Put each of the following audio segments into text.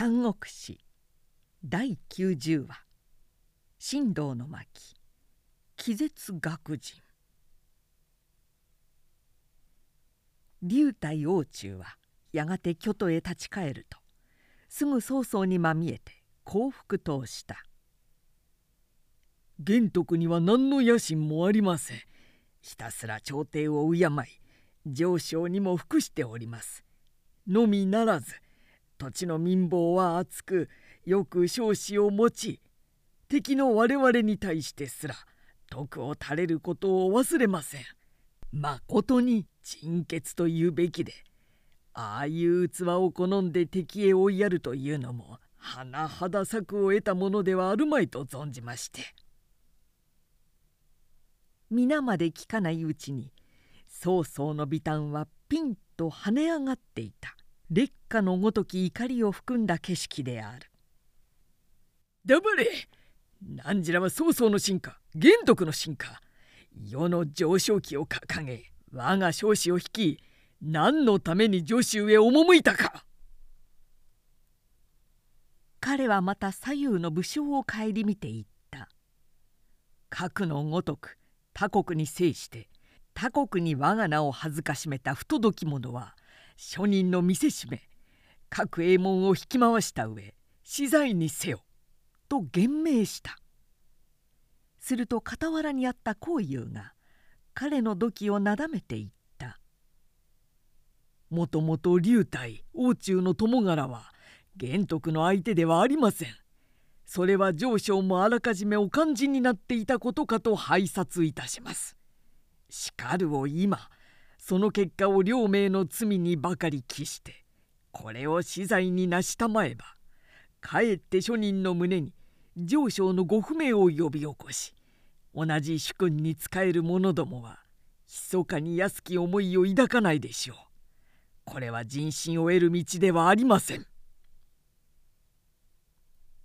三国志第90話神道の巻気絶学人龍太王中はやがて京都へ立ち返るとすぐ曹操にまみえて降伏とした「玄徳には何の野心もありません。ひたすら朝廷を敬い上昇にも服しております。のみならず土地の民房は厚くよく少子を持ち敵の我々に対してすら徳を垂れることを忘れません。まことに人血というべきでああいう器を好んで敵へ追いやるというのも甚だ策を得たものではあるまいと存じまして皆まで聞かないうちに曹操の微端はピンと跳ね上がっていた烈火のごとき怒りを含んだ景色である。黙れ何時らは曹操の進化玄徳の進化世の上昇期を掲げ我が少子を率き何のために助手へ赴いたか。彼はまた左右の武将を顧みていった。核のごとく他国に制して他国に我が名を恥ずかしめた不届き者は庶人の見せしめ各衛門を引き回した上死罪にせよ」と言命したすると傍らにあった幸雄が彼の土器をなだめていった「もともと龍太王中の友柄は玄徳の相手ではありません。それは上昇もあらかじめお感じになっていたことかと拝察いたします。しかるを今その結果を両名の罪にばかり帰してこれを死罪になしたまえばかえって庶人の胸に上昇のご不明を呼び起こし同じ主君に仕える者どもは密かに安き思いを抱かないでしょう。これは人心を得る道ではありません。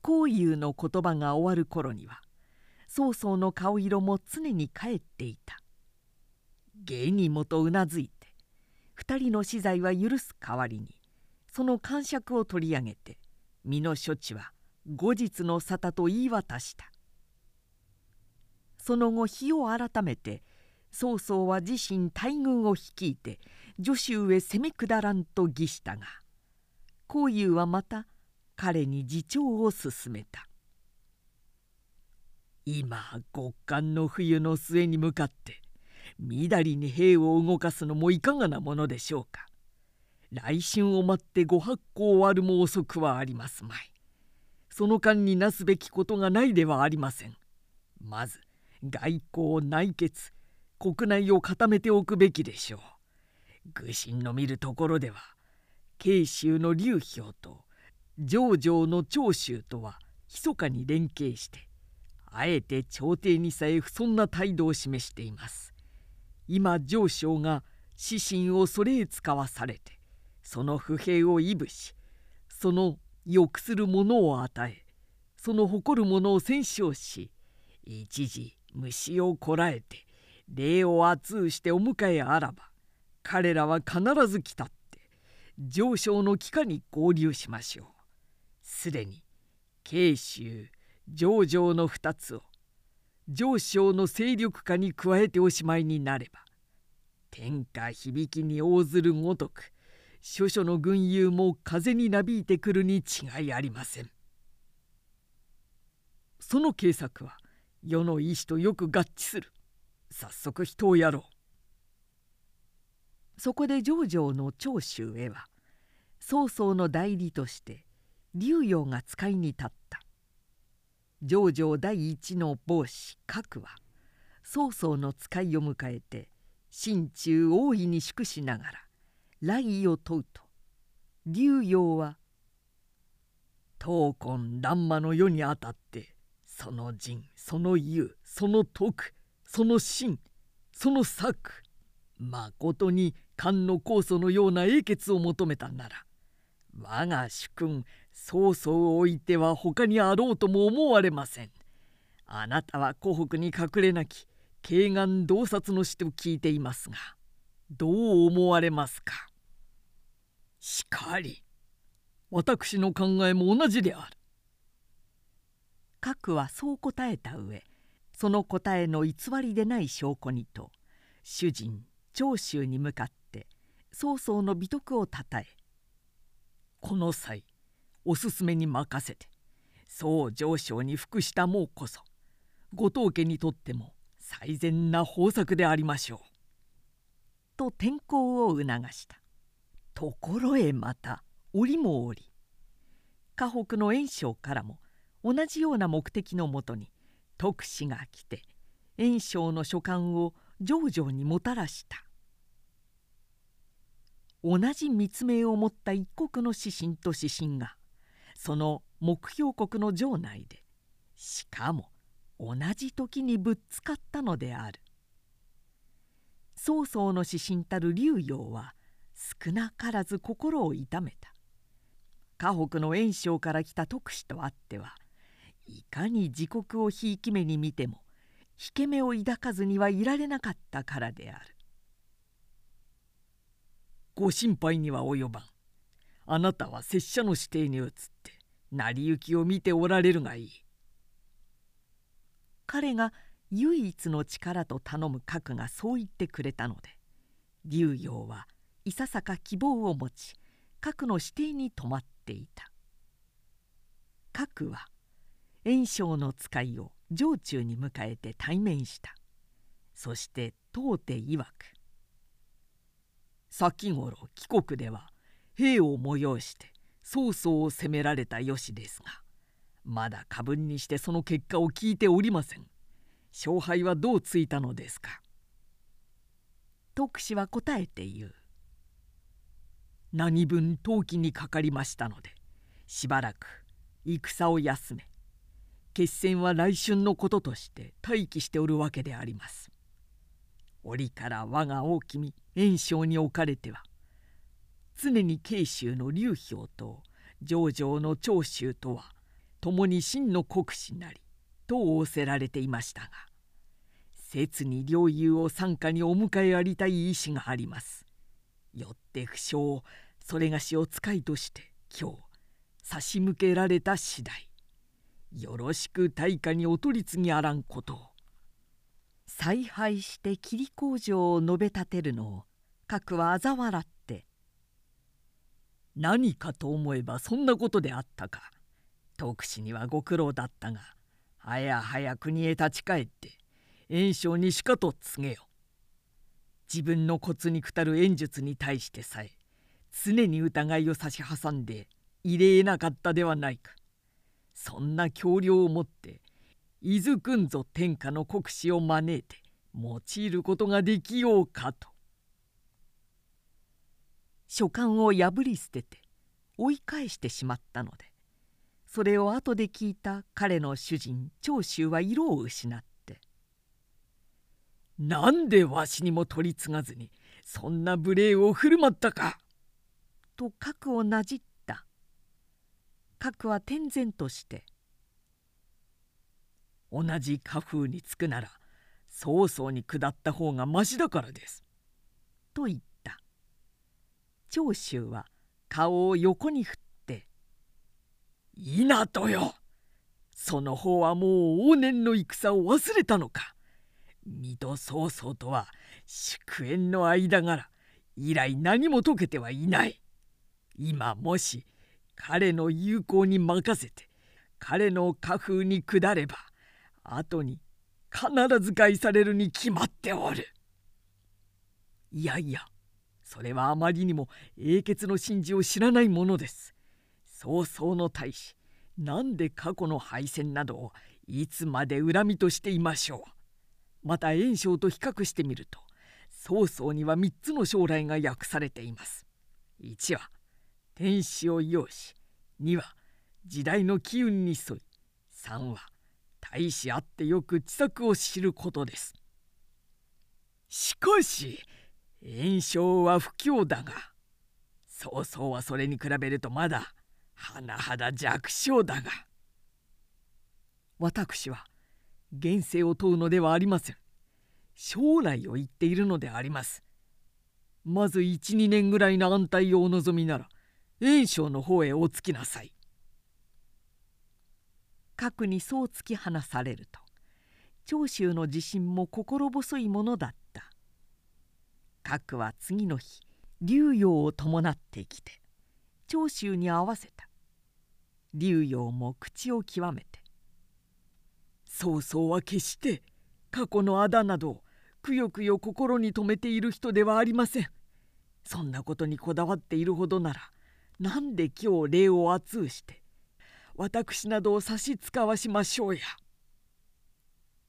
幸雄の言葉が終わる頃には曹操の顔色も常に帰っていた。芸にもとうなずいて2人の死罪は許す代わりにその感触を取り上げて身の処置は後日の沙汰と言い渡した。その後日を改めて曹操は自身大軍を率いて助手へ攻め下らんと義したが幸雄はまた彼に自重を進めた。今極寒の冬の末に向かってみだりに兵を動かすのもいかがなものでしょうか。来春を待ってご発行終わるも遅くはありますまい。その間になすべきことがないではありません。まず外交内決国内を固めておくべきでしょう。愚臣の見るところでは慶州の劉氷と上城の長州とは密かに連携してあえて朝廷にさえ不遜な態度を示しています。今上昇が指針をそれへ使わされてその不平をいぶしその欲するものを与えその誇るものを戦勝し一時虫をこらえて礼を厚うしてお迎えあらば彼らは必ず来たって上昇の帰化に合流しましょう。すでに慶州上場の2つを上昇の勢力化に加えておしまいになれば天下響きに応ずるごとく諸々の群雄も風になびいてくるに違いありません。その計策は世の意志とよく合致する。早速人をやろう。そこで上城の長州へは曹操の代理として竜陽が使いに立った。上城第一の帽子角は曹操の使いを迎えて心中大いに祝しながら来意を問うと竜陽は「闘魂乱魔の世にあたってその仁その勇その徳その心その策まことに漢の酵素のような英傑を求めたなら我が主君曹操を置いては他にあろうとも思われません。あなたは湖北に隠れなき慶願洞察の死と聞いていますがどう思われますか？しかり私の考えも同じである。核はそう答えた上その答えの偽りでない証拠にと主人長州に向かって曹操の美徳をたたえ「この際おすすめに任せて。宋上昇に服したもうこそ。後藤家にとっても最善な方策でありましょう」と転校を促した。ところへまた折も折河北の袁紹からも同じような目的のもとに徳氏が来て袁紹の書簡を上々にもたらした。同じ密命を持った一国の指針と指針がその目標国の城内でしかも同じ時にぶつかったのである。曹操の指針たる竜陽は少なからず心を痛めた。河北の袁紹から来た徳氏とあってはいかに自国をひいき目に見ても引け目を抱かずにはいられなかったからである。ご心配には及ばん。あなたは拙者の指定に移って成り行きを見ておられるがいい。彼が唯一の力と頼む核がそう言ってくれたので竜陽はいささか希望を持ち核の指定に泊まっていた。核は袁紹の使いを城中に迎えて対面した。そして当て曰く。先頃帰国では兵を催して曹操を攻められた由ですがまだ過分にしてその結果を聞いておりません。勝敗はどうついたのですか？徳氏は答えて言う。何分陶器にかかりましたのでしばらく戦を休め決戦は来春のこととして待機しておるわけであります。折から我が大君袁紹におかれては常に慶州の劉氷と上城の長州とは共に真の国士なりと仰せられていましたが切に両友を傘下にお迎えありたい意志があります。よって不詳それがしを使いとして今日差し向けられた次第よろしく大化にお取り次ぎあらんことを。采配して霧工場を述べ立てるのを核は嘲笑って「何かと思えばそんなことであったか。徳氏にはご苦労だったがはやはや国へ立ち返って袁紹にしかと告げよ。自分の骨にくたる演術に対してさえ常に疑いを差し挟んで入れえなかったではないか。そんな橋梁をもって伊豆くんぞ天下の国士を招いて用いることができようかと。書簡を破り捨てて追い返してしまったのでそれを後で聞いた彼の主人長州は色を失って「なんでわしにも取り継がずにそんな無礼を振る舞ったか!」と核をなじった。核は天然として「同じ家風につくなら曹操に下った方がましだからです」と言った。長州は顔を横に振って「いなとよその方はもう往年の戦を忘れたのか水戸曹操とは祝宴の間柄以来何も解けてはいない今もし彼の友好に任せて彼の家風に下れば後に必ず害されるに決まっておる。いやいやそれはあまりにも英傑の神事を知らないものです。曹操の大使なんで過去の敗戦などをいつまで恨みとしていましょう。また袁紹と比較してみると曹操には3つの将来が訳されています。1は天使を要し2は時代の機運に沿い3は大使あってよく知策を知ることです。しかし炎症は不況だが曹操はそれに比べるとまだ甚だ弱小だが私は現世を問うのではありません。将来を言っているのであります。まず12年ぐらいの安泰をお望みなら袁紹の方へお着きなさい。核にそう突き放されると長州の自信も心細いものだった。核は次の日竜陽を伴ってきて長州に合わせた。竜陽も口を極めて「曹操は決して過去の仇などくよくよ心に留めている人ではありません。そんなことにこだわっているほどならなんで今日礼を厚うして私などを差し使わしましょうや」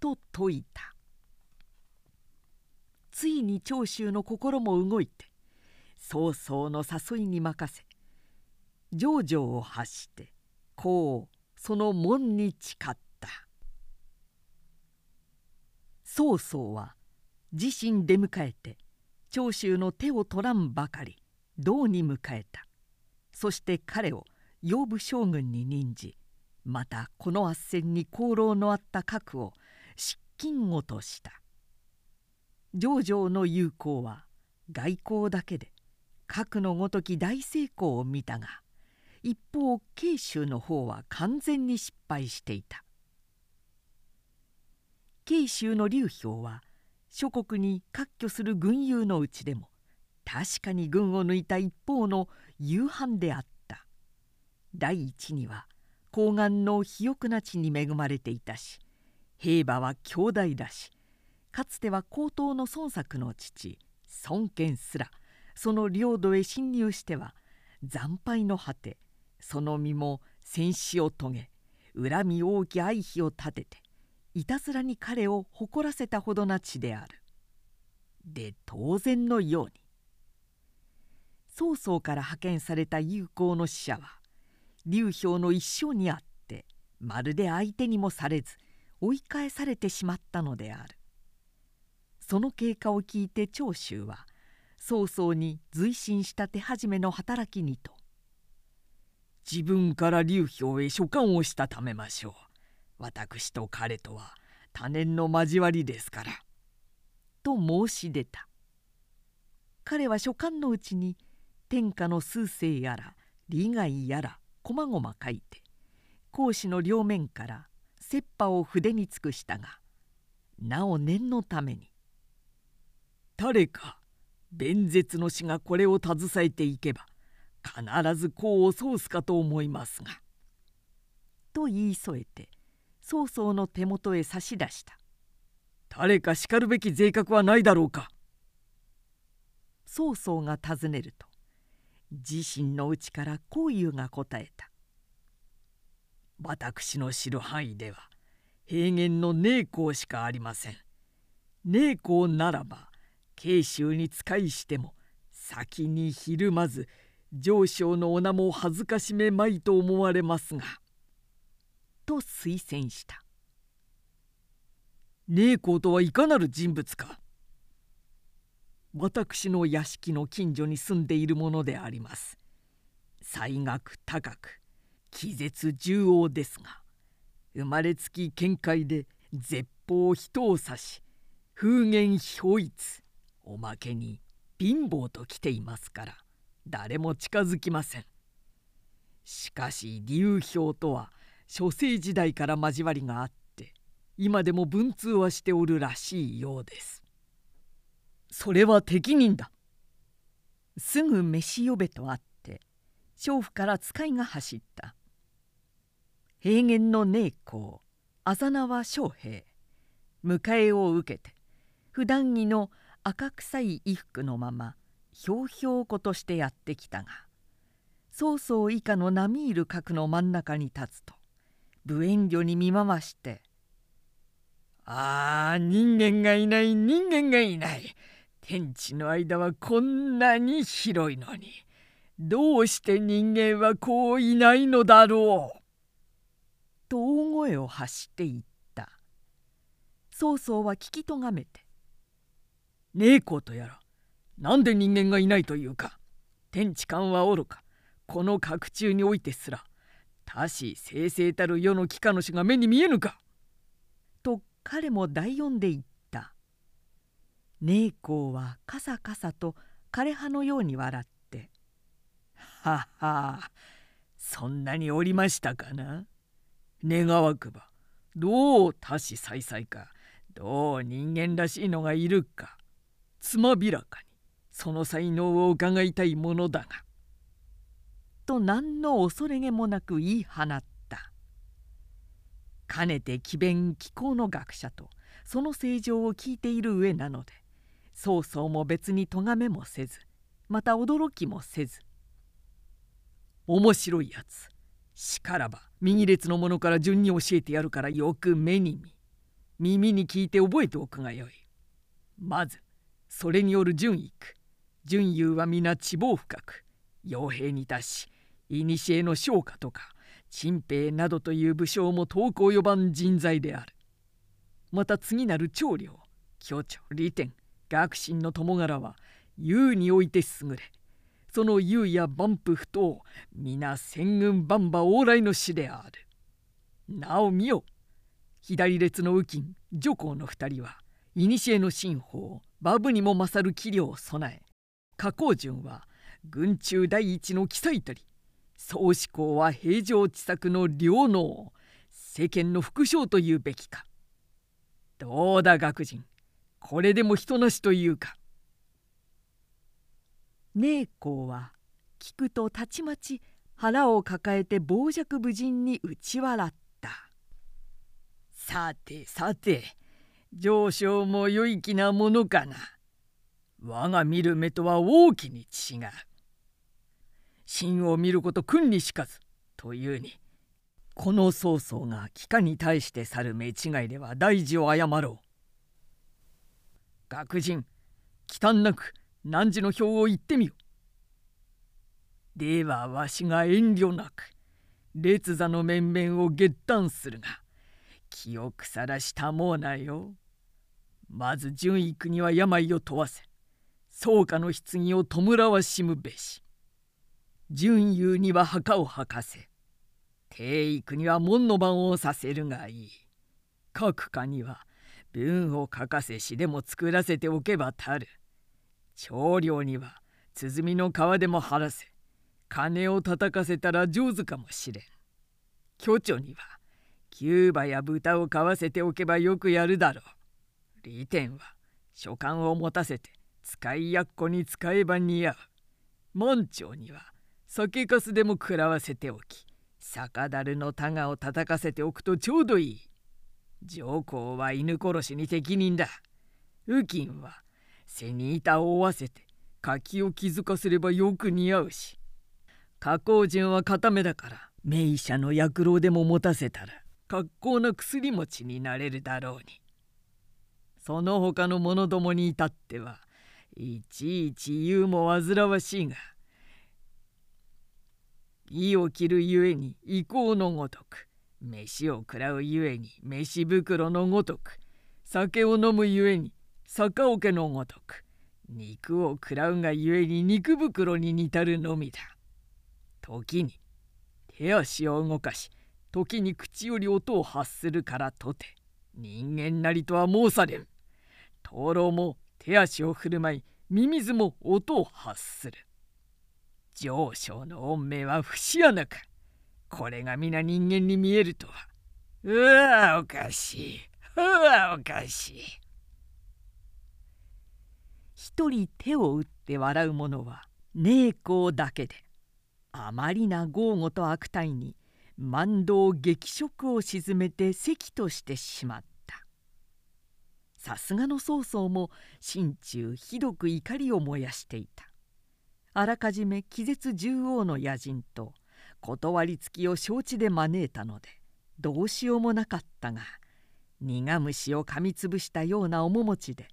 と説いた。ついに長州の心も動いて曹操の誘いに任せ情状を発してこうその門に誓った。曹操は自身出迎えて長州の手を取らんばかり道に迎えた。そして彼を養父将軍に任じまたこの圧戦に功労のあった核を失禁をとした。上場の友好は外交だけで核のごとき大成功を見たが一方慶州の方は完全に失敗していた。慶州の劉氷は諸国に割拠する軍友のうちでも確かに軍を抜いた一方の夕飯であった。第一には高岩の肥沃な地に恵まれていたし兵馬は兄弟だしかつては高等の孫作の父孫権すらその領土へ侵入しては惨敗の果てその身も戦死を遂げ恨み大き愛妃を立てていたずらに彼を誇らせたほどな地である。で当然のように曹操から派遣された友好の使者は劉氷の一生にあってまるで相手にもされず追い返されてしまったのである。その経過を聞いて長州は曹操に随心した手始めの働きにと「自分から劉氷へ書簡をしたためましょう。私と彼とは他年の交わりですから」と申し出た彼は書簡のうちに天下の数勢やら利害やらこまごま書いて講師の両面から切羽を筆に尽くしたがなお念のために「誰か弁舌の詩がこれを携えていけば必ず功を奏すかと思いますが」と言い添えて曹操の手元へ差し出した。誰かしかるべき税格はないだろうか。曹操が尋ねると自身の内からこういうが答えた。私の知る範囲では平原の寧公しかありません。寧公ならば慶州に使いしても先にひるまず上昇のお名も恥ずかしめまいと思われますが。と推薦した。寧公とはいかなる人物か。私の屋敷の近所に住んでいるものであります。才学高く気絶重王ですが。生まれつき見解で絶法人を指し風言表一おまけに貧乏と来ていますから誰も近づきません。しかし流氷とは諸世時代から交わりがあって今でも文通はしておるらしいようです。それは適任だ。すぐ飯呼べとあって娼婦から使いが走った。平原の寧公あざなは将兵迎えを受けて普段着の赤臭い衣服のままひょうひょうことしてやってきたが曹操以下の並みいる角の真ん中に立つと無遠慮に見回して「ああ人間がいない人間がいない。天地の間はこんなに広いのに。どうして人間はこういないのだろう」と大声を発していった。曹操は聞きとがめて「寧公とやら。なんで人間がいないというか。天地間はおろか。この角中においてすら。他し正々たる世の機関の主が目に見えぬか」と彼も第四で言った。寧公はカサカサと枯葉のように笑って「ははそんなにおりましたかな。願わくば。どう多子再々か。どう人間らしいのがいるか。つまびらかにその才能を伺いたいものだが。と何の恐れげもなく言い放ったかねて詭弁気候の学者とその正常を聞いている上なので曹操も別に咎めもせずまた驚きもせず「面白いやつしからば右列の者から順に教えてやるからよく目に見耳に聞いて覚えておくがよい。まずそれによる順育順優は皆地望深く傭兵に達し古の商家とか陳平などという武将も遠く及ばん人材である。また次なる長領教長利天学信の友柄は優において優れその優や万夫不当皆戦軍万馬往来の死である。なお見よ左列の右近女皇の二人は古の新法馬ブにも勝る器量を備え加工順は軍中第一の記載取り総志向は平常知策の両能世間の副将というべきか。どうだ学人これでも人なしというか。寧公は聞くとたちまち腹を抱えて傍若無人に打ち笑った。さてさて上昇も良い気なものかな我が見る目とは大きに違う真を見ること君にしかずというにこの曹操が帰化に対して去る目違いでは大事を謝ろう。学人忌憚なく汝の表を言ってみよ。ではわしが遠慮なく列座の面々を月談するが気を腐らしたもうなよ。まず順位国は病を問わせ宗家の棺を弔わしむべし。純優には墓を履かせ帝育には門の番をさせるがいい。各家には文を書かせ詩でも作らせておけばたる。長領には鼓の皮でも張らせ金を叩かせたら上手かもしれん。巨著にはキューバや豚を買わせておけばよくやるだろう。利点は書簡を持たせて使いやっこに使えば似合う門長には酒かすでも食らわせておき酒樽のタガを叩かせておくとちょうどいい。上皇は犬殺しに適任だ。右近は背に板を負わせて柿を気づかせればよく似合うし加工順は固めだから名医者の薬老でも持たせたら格好な薬持ちになれるだろうに。その他の者どもに至ってはいちいち言うも煩わしいが意を切るゆえに意向のごとく飯を食らうゆえに飯袋のごとく酒を飲むゆえに酒桶のごとく肉を食らうがゆえに肉袋に似たるのみだ。時に手足を動かし時に口より音を発するからとて人間なりとは申されん。灯籠も手足を振る舞いミミズも音を発する。上昇の恩命は節穴か。これが皆人間に見えるとは。うわおかしい。うわおかしい。一人手を打って笑う者は寧公だけであまりな豪語と悪態に万道激色を沈めて席としてしまったさすがの曹操も心中ひどく怒りを燃やしていたあらかじめ気絶獣王の野人と断りつきを承知で招いたのでどうしようもなかったが苦虫を噛みつぶしたような面持ちで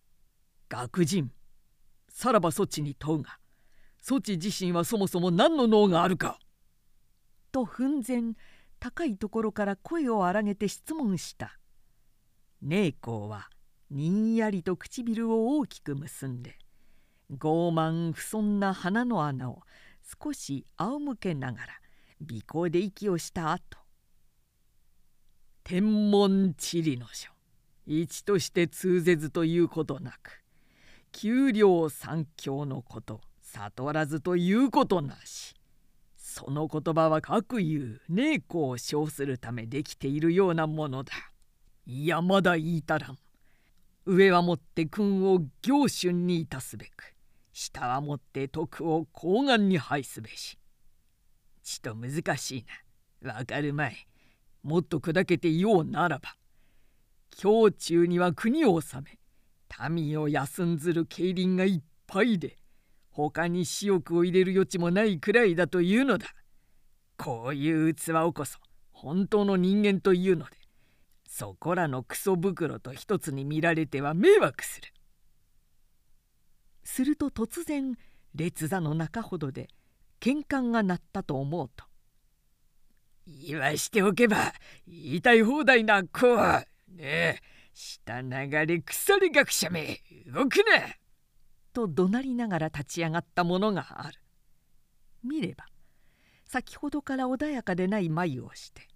「学人さらばそちに問うがそち自身はそもそも何の脳があるか?」と奮然高いところから声を荒げて質問した寧公はにんやりと唇を大きく結んで傲慢不遜な鼻の穴を少し仰向けながら尾行で息をした後天文地理の書一として通ぜずということなく給料三教のこと悟らずということなしその言葉は各言う姉子を称するためできているようなものだ。いやまだ言いたらん。上はもって君を行春にいたすべく下はもって徳を高顔に配すべし。ちと難しいな。わかるまい。もっと砕けて言おうならば。胸中には国を治め民を休んずる競輪がいっぱいで他に私欲を入れる余地もないくらいだというのだ。こういう器をこそ本当の人間というのでそこらのクソ袋と一つに見られては迷惑する。すると突然列座の中ほどで喧嘩が鳴ったと思うと「言わしておけば言いたい放題な子はねえ下流れ腐り学者め動くな!」と怒鳴りながら立ち上がったものがある見れば先ほどから穏やかでない眉をして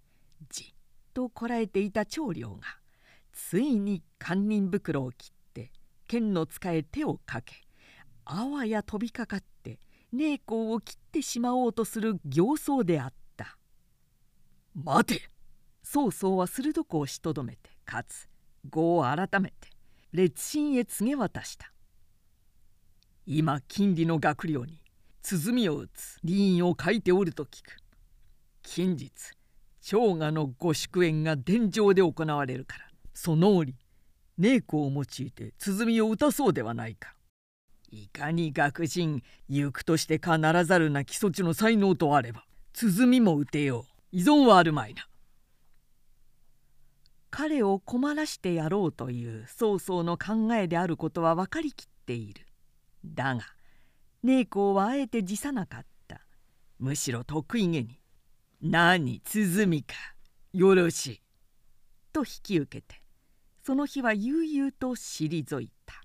じっとこらえていた長領がついに堪忍袋を切って剣の使え手をかけあわや飛びかかって姉子を切ってしまおうとする形相であった「待て!」曹操は鋭く押しとどめてかつ語を改めて列心へ告げ渡した今金利の学寮に鼓を打つ理院を書いておると聞く近日長賀のご祝宴が殿上で行われるから。その折姉子を用いて鼓を打たそうではないか。いかに学人行くとしてかならざるな基礎地の才能とあれば鼓も打てよう。依存はあるまいな。彼を困らしてやろうという曹操の考えであることは分かりきっている。だが寧公はあえて辞さなかった。むしろ得意げに「何鼓かよろしい」と引き受けてその日は悠々と退いた。